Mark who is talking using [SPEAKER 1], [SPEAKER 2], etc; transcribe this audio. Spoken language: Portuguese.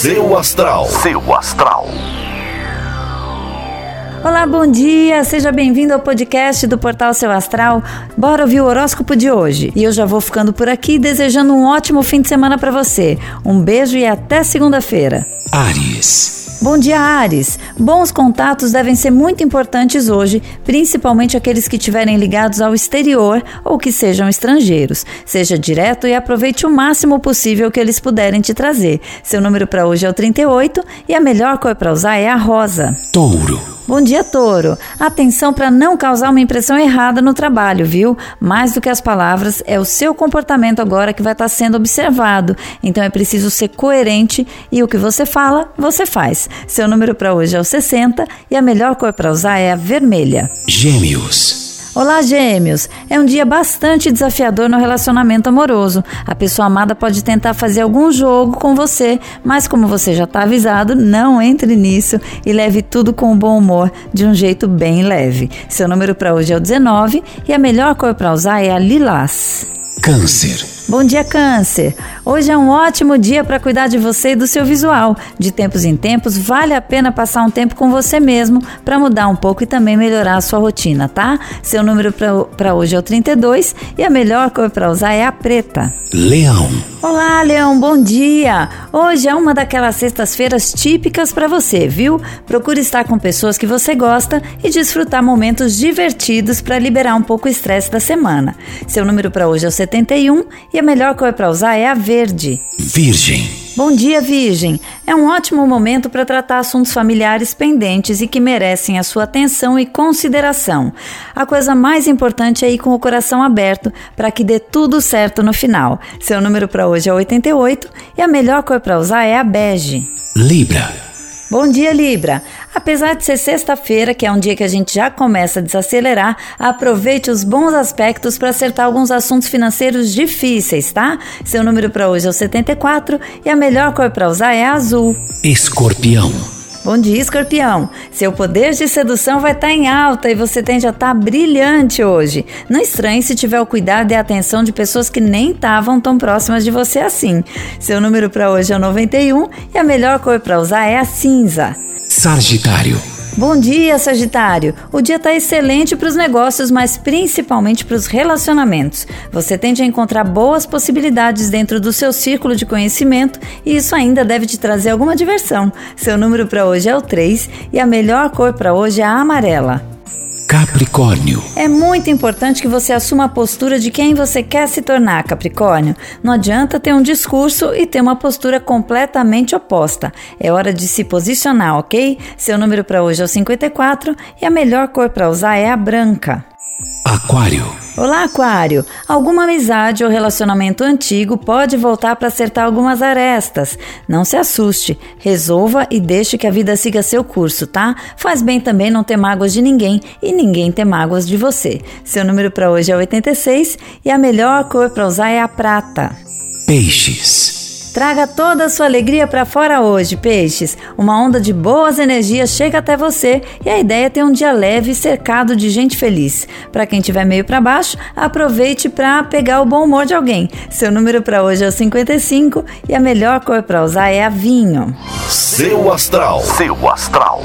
[SPEAKER 1] Seu Astral. Seu Astral.
[SPEAKER 2] Olá, bom dia! Seja bem-vindo ao podcast do Portal Seu Astral. Bora ouvir o horóscopo de hoje. E eu já vou ficando por aqui desejando um ótimo fim de semana para você. Um beijo e até segunda-feira.
[SPEAKER 1] Ares.
[SPEAKER 2] Bom dia, Ares. Bons contatos devem ser muito importantes hoje, principalmente aqueles que estiverem ligados ao exterior ou que sejam estrangeiros. Seja direto e aproveite o máximo possível que eles puderem te trazer. Seu número para hoje é o 38 e a melhor cor para usar é a rosa.
[SPEAKER 1] Touro.
[SPEAKER 2] Bom dia, Touro. Atenção para não causar uma impressão errada no trabalho, viu? Mais do que as palavras, é o seu comportamento agora que vai estar sendo observado. Então é preciso ser coerente e o que você fala, você faz. Seu número para hoje é o 60 e a melhor cor para usar é a vermelha.
[SPEAKER 1] Gêmeos.
[SPEAKER 2] Olá, gêmeos! É um dia bastante desafiador no relacionamento amoroso. A pessoa amada pode tentar fazer algum jogo com você, mas como você já está avisado, não entre nisso e leve tudo com bom humor, de um jeito bem leve. Seu número para hoje é o 19 e a melhor cor para usar é a lilás.
[SPEAKER 1] Câncer.
[SPEAKER 2] Bom dia, Câncer! Hoje é um ótimo dia para cuidar de você e do seu visual. De tempos em tempos, vale a pena passar um tempo com você mesmo para mudar um pouco e também melhorar a sua rotina, tá? Seu número para hoje é o 32 e a melhor cor para usar é a preta.
[SPEAKER 1] Leão.
[SPEAKER 2] Olá, Leão, bom dia! Hoje é uma daquelas sextas-feiras típicas para você, viu? Procure estar com pessoas que você gosta e desfrutar momentos divertidos para liberar um pouco o estresse da semana. Seu número para hoje é o 71 e a melhor cor para usar é a verde.
[SPEAKER 1] Virgem.
[SPEAKER 2] Bom dia, Virgem! É um ótimo momento para tratar assuntos familiares pendentes e que merecem a sua atenção e consideração. A coisa mais importante é ir com o coração aberto para que dê tudo certo no final. Seu número para hoje é 88 e a melhor cor para usar é a bege.
[SPEAKER 1] Libra.
[SPEAKER 2] Bom dia, Libra! Apesar de ser sexta-feira, que é um dia que a gente já começa a desacelerar, aproveite os bons aspectos para acertar alguns assuntos financeiros difíceis, tá? Seu número para hoje é o 74 e a melhor cor para usar é azul.
[SPEAKER 1] Escorpião.
[SPEAKER 2] Bom dia, escorpião. Seu poder de sedução vai estar tá em alta e você tende a estar tá brilhante hoje. Não estranhe se tiver o cuidado e a atenção de pessoas que nem estavam tão próximas de você assim. Seu número para hoje é o 91 e a melhor cor para usar é a cinza.
[SPEAKER 1] Sagitário.
[SPEAKER 2] Bom dia, Sagitário! O dia está excelente para os negócios, mas principalmente para os relacionamentos. Você tende a encontrar boas possibilidades dentro do seu círculo de conhecimento e isso ainda deve te trazer alguma diversão. Seu número para hoje é o 3 e a melhor cor para hoje é a amarela.
[SPEAKER 1] Capricórnio.
[SPEAKER 2] É muito importante que você assuma a postura de quem você quer se tornar, Capricórnio. Não adianta ter um discurso e ter uma postura completamente oposta. É hora de se posicionar, ok? Seu número para hoje é o 54 e a melhor cor para usar é a branca.
[SPEAKER 1] Aquário.
[SPEAKER 2] Olá, Aquário! Alguma amizade ou relacionamento antigo pode voltar para acertar algumas arestas. Não se assuste, resolva e deixe que a vida siga seu curso, tá? Faz bem também não ter mágoas de ninguém e ninguém ter mágoas de você. Seu número para hoje é 86 e a melhor cor para usar é a prata.
[SPEAKER 1] Peixes.
[SPEAKER 2] Traga toda a sua alegria para fora hoje, peixes. Uma onda de boas energias chega até você e a ideia é ter um dia leve cercado de gente feliz. Para quem estiver meio para baixo, aproveite para pegar o bom humor de alguém. Seu número para hoje é o 55 e a melhor cor para usar é a vinho.
[SPEAKER 1] Seu astral. Seu astral.